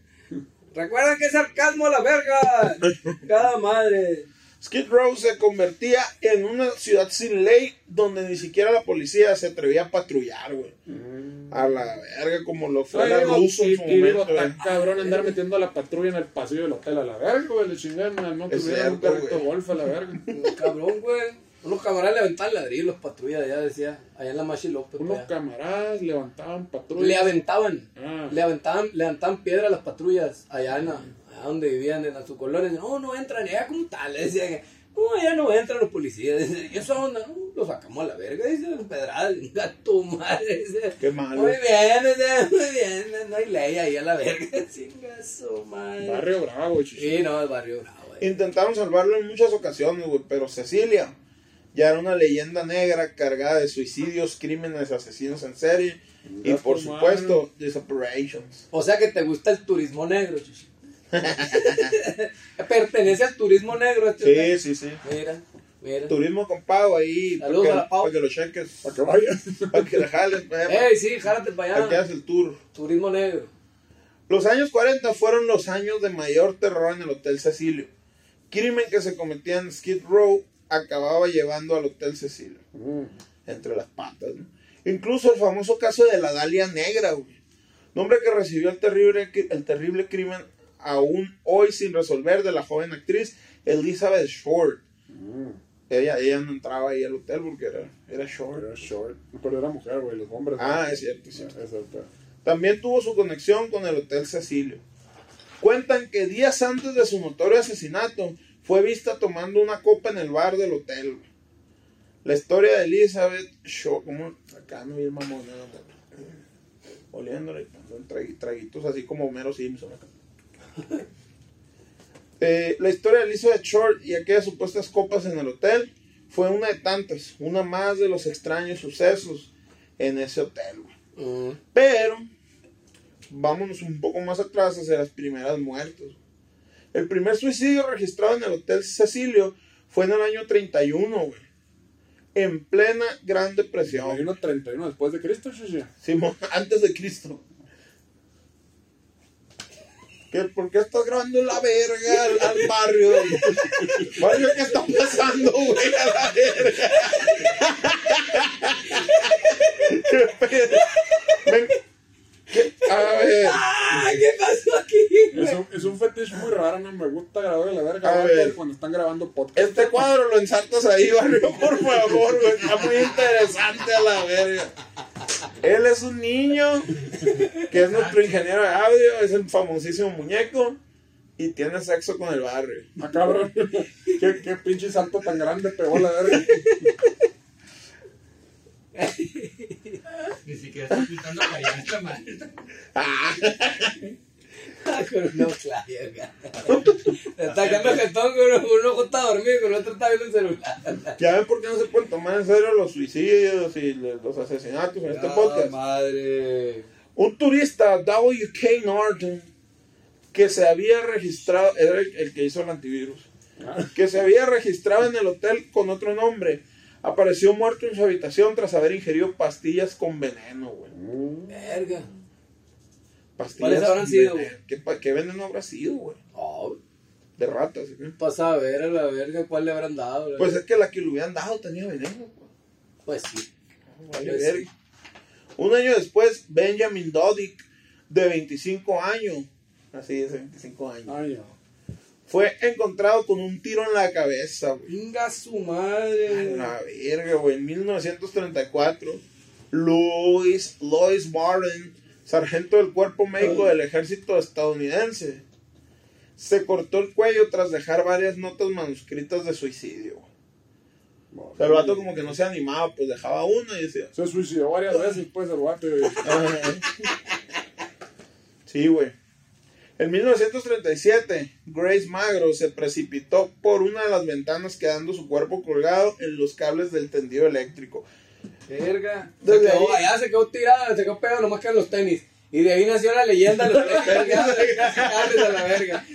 Recuerden que es sarcasmo a la verga. Cada madre. Skid Row se convertía en una ciudad sin ley donde ni siquiera la policía se atrevía a patrullar, güey. A la verga, como lo fue la ruso y, en su y digo, momento. tan cabrón andar metiendo a la patrulla en el pasillo del hotel a la verga, güey. Le chingan, no tuvieron un carrito golf a la verga. Cabrón, güey. Unos camaradas levantaban ladrillos, los patrullas allá decía, allá en la Machi López. Unos allá. camaradas levantaban patrullas. Le aventaban, Ah. le aventaban, levantaban piedra a las patrullas allá en la- donde vivían en su colonia. No, no entran, allá como tal. Decían no, allá no entran los policías. ¿Y eso onda? No, lo sacamos a la verga, dice, pedradas, tu madre. Dice, Qué malo. Muy bien, muy bien, no hay ley ahí a la verga. Chinga su madre. Barrio Bravo, chichi. Sí, no, el barrio bravo. eh. Intentaron salvarlo en muchas ocasiones, güey, pero Cecilia ya era una leyenda negra cargada de suicidios, crímenes, asesinos en serie y Ya por supuesto, disaparitions. O sea que te gusta el turismo negro, chichi. Pertenece al turismo negro este. Sí, sí, sí. Mira. Mira. Turismo con pago ahí. para Saludos que, a la Pau. para que lo cheques. Para que vayas. Para que le jales. para Ey, sí, jálate para que allá. hagas el tour. Turismo negro. Los años 40 fueron los años de mayor terror en el Hotel Cecilio. Crimen que se cometía en Skid Row acababa llevando al Hotel Cecilio. Entre las patas. ¿no? Incluso el famoso caso de la Dalia Negra, güey. Nombre que recibió el terrible, el terrible crimen aún hoy sin resolver de la joven actriz Elizabeth Short. Ella, ella no entraba ahí al hotel porque era, era short. Era short. Pero era mujer, güey. Los hombres. ¿no? Ah, es cierto, es cierto. Pedo. También tuvo su conexión con el Hotel Cecilio. Cuentan que días antes de su notorio asesinato fue vista tomando una copa en el bar del hotel. La historia de Elizabeth Shaw, como acá no vi el mamón, oliéndole, traguitos así como Homero Simpson. acá. Eh, la historia de Elizabeth Short y aquellas supuestas copas en el hotel fue una de tantas, una más de los extraños sucesos en ese hotel. Mm. Pero, vámonos un poco más atrás hacia las primeras muertes. El primer suicidio registrado en el Hotel Cecilio fue en el año 31, güey. En plena Gran Depresión. uno 31 después de Cristo, Shishi. Simón, antes de Cristo. ¿Qué, ¿Por qué estás grabando la verga al, al barrio? Barrio, ¿qué está pasando, güey? A la verga. ¿Qué pedo? Ven. ¿Qué? A ver. ¡Ay, qué pasó aquí? Es un, es un fetiche muy raro, no me gusta grabar la verga A ver. cuando están grabando podcast. Este cuadro lo ensartas ahí, barrio, por favor, güey. Está muy interesante a la verga. Él es un niño que es nuestro ingeniero de audio, es el famosísimo muñeco y tiene sexo con el barrio. Ah, cabrón. ¿Qué, qué pinche salto tan grande pegó la verga. Ni siquiera está pintando la llanta, man. Ah, con verga. Está quedando jetón con uno, un ojo está dormido, con el otro está viendo el celular. Ya ven por qué no se pueden tomar en serio los suicidios y los asesinatos en este podcast. madre. Un turista, W.K. Norton, que se había registrado, era el, el que hizo el antivirus, que se había registrado en el hotel con otro nombre, apareció muerto en su habitación tras haber ingerido pastillas con veneno, güey. Verga. Pastillas ¿Cuáles habrán sido, veneno. ¿Qué, qué veneno habrá sido, güey? Oh, De ratas, ¿sí? pasa a ver a la verga cuál le habrán dado. la Pues es que la que le hubieran dado tenía veneno, güey. Pues sí. Vale, Pues verga. Un año después, Benjamin Dodick, de 25 años, así es, 25 años, Ay, no. fue encontrado con un tiro en la cabeza, güey. Venga su A madre. la verga, güey. En 1934, Louis, Louis Barton, sargento del cuerpo médico del ejército estadounidense, se cortó el cuello tras dejar varias notas manuscritas de suicidio. güey. O sea, el vato como que no se animaba, pues dejaba una y decía, Se suicidó varias veces, pues, el güey. Sí, güey. En 1937, Grace Magro se precipitó por una de las ventanas quedando su cuerpo colgado en los cables del tendido eléctrico. Verga. Se quedó allá, se quedó tirada, se quedó pegado nomás que en los tenis. Y de ahí nació la leyenda de los a la verga.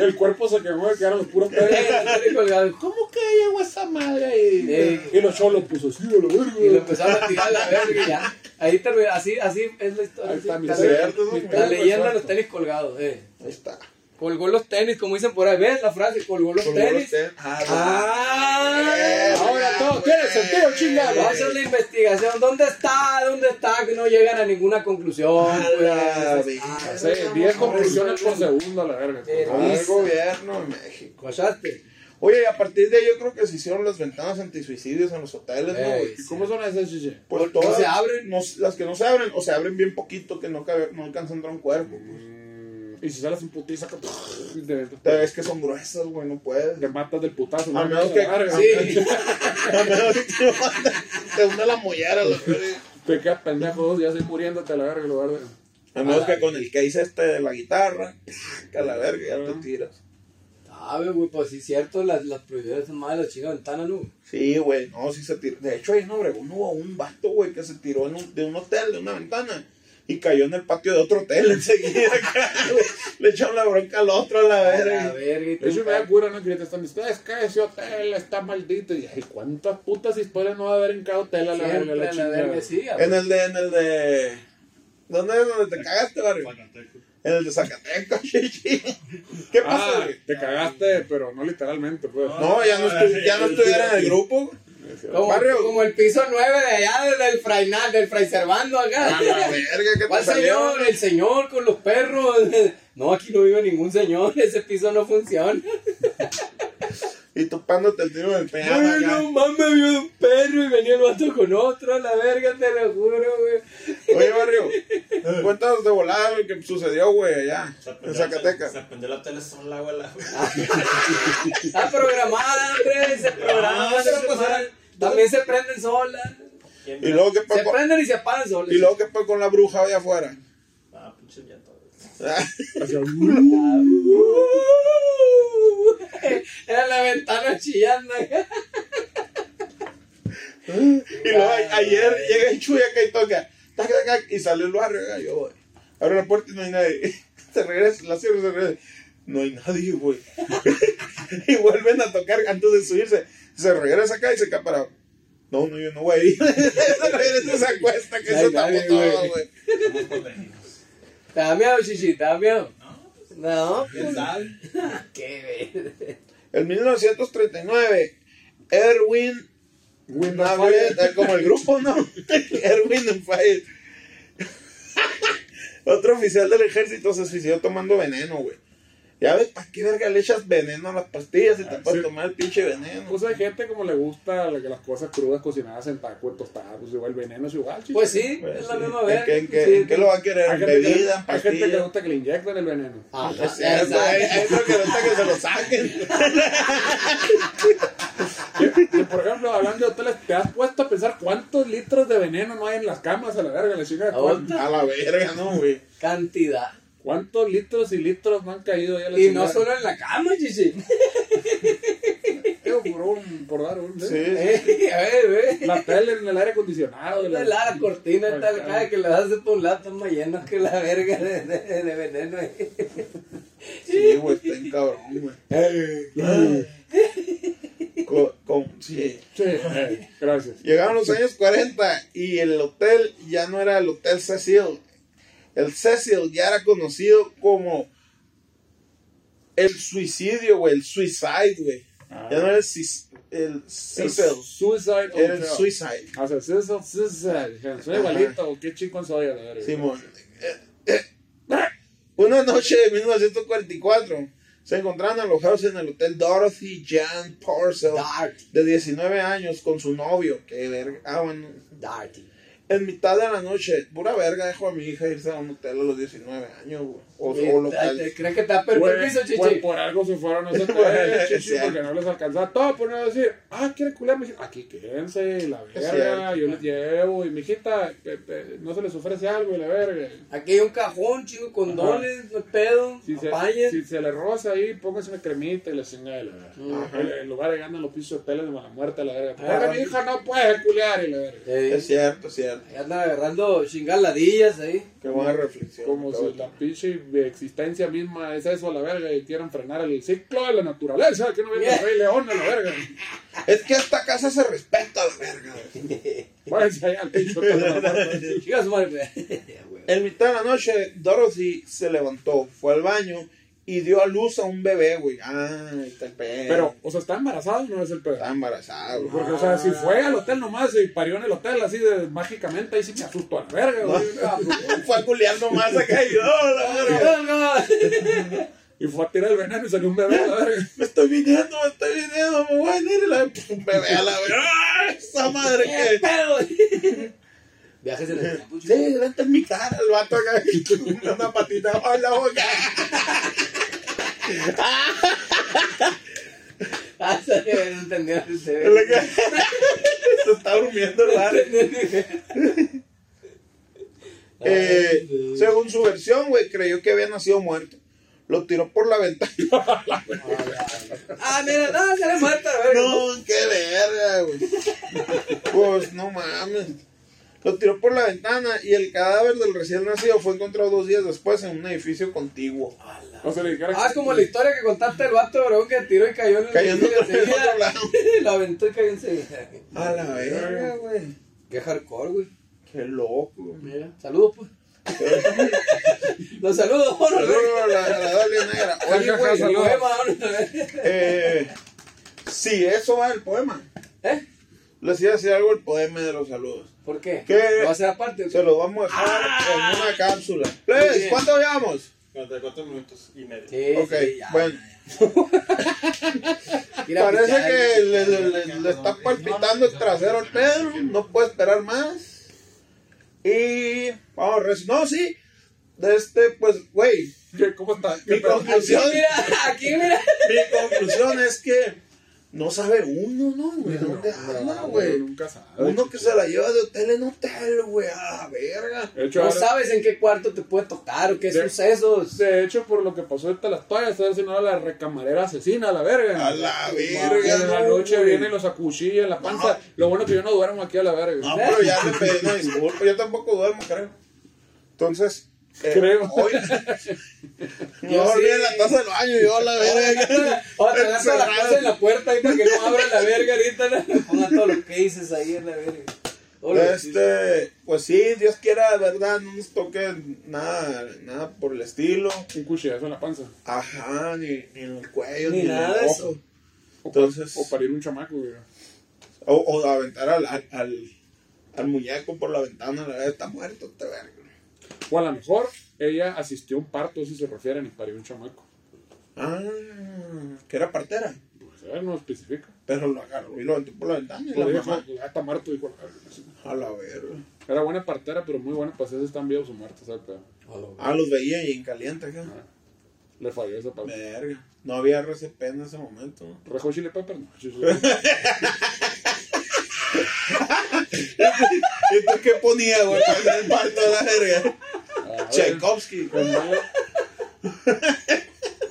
El cuerpo se quemó de que eran los puros pedos. Los tenis colgados. ¿Cómo que llegó esa madre ahí? Y los cholos puso así, a la verga. Y lo empezaron a tirar a la verga y ya. Ahí terminó, así, así es la historia. Ahí está, así. mi la, leyenda de los tenis colgados, eh. Ahí está. Colgó los tenis, como dicen por ahí. ¿Ves la frase? Colgó los Colgó los tenis. ten- Ah, Ah, Ahora todo tiene sentido, chingado. Vamos a hacer la investigación. ¿Dónde está? ¿Dónde está? Que no llegan a ninguna conclusión. A pues. Ah, Sí, 10 conclusiones por segundo, la verga. El gobierno de México. ¿Cochaste? Oye, y a partir de ahí yo creo que se hicieron las ventanas antisuicidios en los hoteles, ¿no? Ey, güey? ¿Y cómo son esas, chiche? Pues No todas se abren. no- las que no se abren, o se abren bien poquito, que no, cabe, no alcanza a entrar un cuerpo. Pues. Y si sales un putiza, que te, Te ves que son gruesas, güey, no puedes. te matas del putazo. A ¿no? menos que-. Sí. A menos que te manda- te hunde la mollera, la verga. Te quedas pendejo dos días ahí muriéndote a la verga lugar de. A menos que con el case este de la guitarra, que a la verga ya te tiras. Sabe, güey, pues sí, cierto, las, las prohibidas son más de la chinga ventana, ¿no? Sí, güey, no, sí se tiró. De hecho, ahí en Obregón hubo un vato, güey, que se tiró en un- de un hotel, de una ventana. Y cayó en el patio de otro hotel enseguida. Le echaron la bronca al otro a la verga. la Eso me da cura, ¿no? Que te están diciendo, es que ese hotel está maldito. Y ay, ¿cuántas putas historias no va a haber en cada hotel a la verga? La la verga, sí. En el de, en el de. ¿Dónde es donde te cagaste, barrio? En el de Zacatecas, chichi. ¿Qué pasó, Ah, te cagaste, pero no literalmente, pues. No, ya no, estu- ya no estuviera en el grupo. Como, Barrio. como el piso 9 de allá del Frainal, del Fray Servando acá. A la verga, que ¿Cuál te salió. señor? El señor con los perros. No, aquí no vive ningún señor, ese piso no funciona. Y topándote el tiro del peñón Ay, acá. no mames, vio un perro y venía el vato con otro, a la verga, te lo juro, güey. Oye, barrio, cuéntanos de volada lo que sucedió, güey, allá, Se en aprendió la- Zacatecas. Se aprendió la tele sola, güey. Está programada, hombre, se programa. No, se pero prepara. También se prenden solas. ¿Quién Y luego, ¿qué Se pasó? prenden y se apagan solas. Y luego, ¿qué pasó con la bruja allá afuera? Ah, pinche ya todo. Era la ventana chillando. Y luego a- ayer llega el Chuy acá y toca. tac, tac, tac, Y salió el barrio. Yo, güey. Abre la puerta y no hay nadie. Se regresa, la cierra y se regresa. No hay nadie, güey. y vuelven a tocar antes de subirse. Se regresa acá y se queda parado. No, no, yo no voy a ir. se regresa y se acuesta, que No eso tapó todo, güey. ¿Te da miedo, chichi? ¿Te da miedo? No. ¿Quién sabe? Qué ver. En 1939, Erwin eh, como el grupo, ¿no? Erwin and Fire. Otro oficial del ejército se suicidó tomando veneno, güey. Ya ves, ¿para qué verga le echas veneno a las pastillas si te puedes sí. tomar el pinche veneno? Pues hay gente como le gusta la- que las cosas crudas cocinadas en taco, en tostadas, pues igual el veneno es igual, chico. Pues sí, Pues, es la sí. misma ¿En verga. qué, en qué- Sí, en qué lo va a querer? hay ¿En gente, que, bebida, en hay gente que le pastillas? gusta que le inyecten el veneno. Ajá, Es cierto, hay, hay exacto. otro que le gusta que se lo saquen. Que, que, por ejemplo, hablando de hoteles, ¿te has puesto a pensar cuántos litros de veneno no hay en las camas a la verga? La chica, ¿cuántos, A la verga, ¿no, güey? Cantidad. Cuántos litros y litros no han caído ya la Y chingada? no solo en la cama, chichi. Por, un, por dar un... Sí, ¿eh? sí. Eh, a ver, ve. La tele en el aire acondicionado. de La, la cortina y tal, cada que le das de por un lado más llenos que la verga de, de, de veneno. eh. Sí, güey, está en cabrón, güey. Con, con- sí. Sí, gracias. Llegaron los años 40 y el hotel ya no era el Hotel Cecil. El Cecil ya era conocido como el suicidio, güey, el suicide, güey. Ya no era el, el Cecil, Suicide era el suicide. O sea, Cecil. Soy Ajá. igualito. Qué chingón soy, a la verga. Simón. Eh, eh, Una noche de 1944 se encontraron alojados en el Hotel Dorothy Jan Parcel Dart. de 19 años con su novio. Que verga. Ah, bueno. Darty. En mitad de la noche, pura verga, dejo a mi hija irse a un hotel a los 19 años. O, o local. ¿Te crees que Güey, permiso, pues, chichi? por algo se fueron a ese chichi, porque no les alcanzaba todo, por no decir, ah, quiere culiar, me aquí quédense, la verga, yo les llevo, y mi hijita, pe- pe- no se les ofrece algo, y la verga. Aquí hay un cajón, chico, condones, no pedo, Si se, si se le roza ahí, póngase una cremita y le chinga de la verga. En, en lugar de ganar los pisos de hoteles de mala muerte, la verga. Ah, Porque mi hija no puede culiar, y la verga. Eh, Es cierto, es cierto. ahí andan agarrando chingaladillas ahí. Qué buena reflexión. Como si la pinche existencia misma es eso a la verga y quieran frenar el ciclo de la naturaleza, que no viene el rey león a la verga. Es que esta casa se respeta a la verga. Váyanse allá al de. En mitad de la noche, Dorothy se levantó, fue al baño y dio a luz a un bebé, güey. Ah, ahí está el pedo. Pero, o sea, ¿está embarazada o no es el pedo? Está embarazada, güey. Porque, o sea, si fue al hotel nomás y parió en el hotel así de mágicamente, ahí sí me asusto a la verga, güey. Fue a culiar nomás acá y yo, la verga. Y fue a tirar el veneno y salió un bebé a la verga. Me estoy viniendo, me estoy viniendo, me voy a venir y la un bebé a la verga. ¡Ah, Esa madre ¿Qué que. pedo? Viajes en el. Sí, vente en mi cara, el vato acá. Una patita en la boca. Ah, sí, no entendió. Que- Se está durmiendo el. Eh, según su versión, güey, creyó que había nacido muerto. Lo tiró por la ventana. Ah, mira, no, se le muerta, ver. No, qué verga, güey. Pues no mames. Lo tiró por la ventana y el cadáver del recién nacido fue encontrado dos días después en un edificio contiguo. O sea, le dijera Ah, es como la historia que contaste del vato bro que tiró y cayó en el Cayó edificio otro- en otro lado. Lo aventó y cayó enseguida. A la verga, güey. Qué hardcore, güey. Qué loco. Mira, saludos, pues. Los saludos, güey. Saludos a la, la Dalia Negra. Oye, güey. El saludos. poema. Eh, sí, eso va el poema. ¿Eh? Les iba a decir algo el poema de los saludos. ¿Por qué? ¿Qué? ¿Lo va a hacer aparte? Se lo vamos a dejar en una cápsula. Plebes, bien. ¿cuánto llevamos? 44 minutos y medio. Sí, Ok, sí, ya. bueno. Parece que le, le- le- le está palpitando el trasero al Pedro. No puede esperar más. Y vamos No, sí. De este, pues, güey. ¿Cómo está? ¿Qué Mi conclusión, mira, aquí, mira. mi conclusión es que no sabe uno, ¿no, güey? ¿Dónde anda, No, güey? Nunca sabe. Uno que se la lleva de hotel en hotel, güey, a la verga. Hecho, No ahora- sabes en qué cuarto te puede tocar o qué De- sucesos. de hecho, por lo que pasó ahorita las toallas, ver si no era la recamarera asesina, a la verga. A la verga. en la no, noche güey. viene y los acuchilla en la panza. No. Lo bueno que yo no duermo aquí a la verga. No, pero ya le pedí una disculpa. Yo tampoco duermo, creo. Entonces. Eh, Creo. Hoy. Yo No sí. la taza del baño, yo la verga. O te das a la cosa en la puerta ahí para que no abra la verga ahorita. ¿no? Ponga todo lo que dices ahí en la verga. Hola, Este, pues sí, Dios quiera, de verdad, no nos toque nada, nada por el estilo. Un cuchillazo en la panza. Ajá, ni, ni en el cuello, Ni ni, nada en de el eso. ojo. O, pa- Entonces- o parir un chamaco, güey. O, o aventar al, al, al, al muñeco por la ventana, la verdad, está muerto, este verga. O a lo mejor ella asistió a un parto, si se refieren, y parió un chamaco. Ah, que era partera. Pues a ver, no especifica. Pero lo agarró y lo aventó por la ventana y la Pues mamá. pues, ya está muerto, dijo la verga. así. A la verga. Era buena partera, pero muy buena para si están vivos o muertos, ¿sabes? Pero Ah, los veía y en caliente acá. le falló esa pauta. Verga. No había RCP en ese momento. ¿no? ¿Rejó chile pepper? No. ¿Y tú qué ponía, güey? Para el parto de la verga. A ver, Tchaikovsky.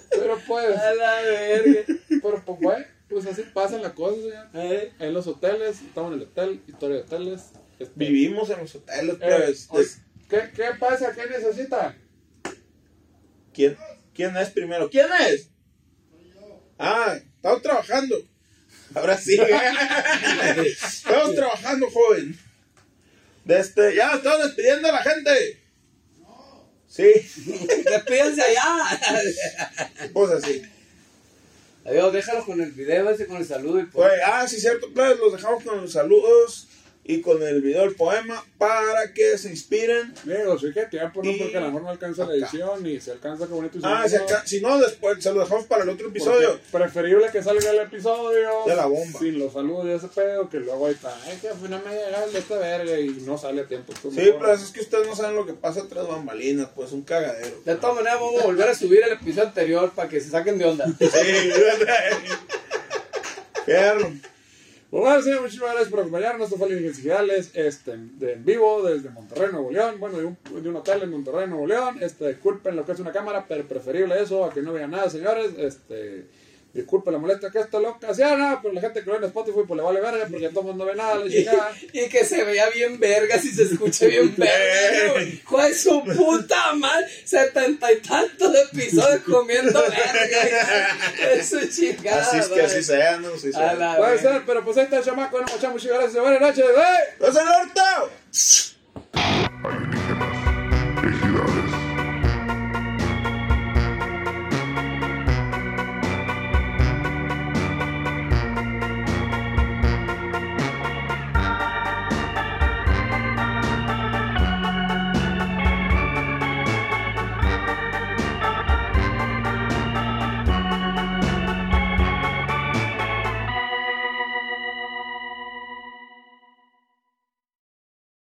Pero pues, A la verga. pero pues, güey, pues así pasan las cosas, ya. Eh, En los hoteles, estamos en el hotel, historia de hoteles. Este, Vivimos en los hoteles, eh, pues. oye, ¿qué, ¿Qué pasa? ¿Qué necesita? ¿Quién, ¿Quién es primero? ¿Quién es? Ah, estamos trabajando. Ahora sí. estamos trabajando, joven. De este, ya estamos despidiendo a la gente. Sí, Despídense allá. pues así. Adiós, déjalo con el video ese, con el saludo y Güey, ah, sí, cierto, pues los dejamos con los saludos y con el video del poema para que se inspiren. Digo, sí que tiempo, ¿no? Y Porque a lo mejor no alcanza la edición y se alcanza, qué bonito. Ah, si, acá- si no, después se lo dejamos para el otro Porque episodio. Preferible que salga el episodio De la bomba. sin los saludos y ese pedo, que luego ahí está. Ay, que no me ha llegado el de esta verga y no sale a tiempo. Pues, Sí, mejor- pero es que ustedes no saben lo que pasa tras bambalinas, pues un cagadero. De todas maneras, vamos a volver a subir el episodio anterior para que se saquen de onda. Sí, Fierro. Pues bueno, señor, muchísimas gracias por acompañarnos. Esto fue Líneas Digitales, este, de en vivo desde Monterrey, Nuevo León. Bueno, de un, de un hotel en Monterrey, Nuevo León. Este, disculpen lo que es una cámara, pero preferible eso a que no vean nada, señores. Este, disculpen la molestia que esto lo ocasiona, pero la gente que lo ve en Spotify pues le vale verga porque todo el mundo no ve nada, le Y, chingada. y que se vea bien verga si se escucha bien verga. güey. Joder, su puta madre. Setenta y tantos episodios comiendo verga. Es su chingada. Así es que así sea, ¿no? Así sea. Puede verga. ser, pero pues ahí está el chamaco, no muchas muchas gracias, buenas noches, ¡eh! ¡Los el orto!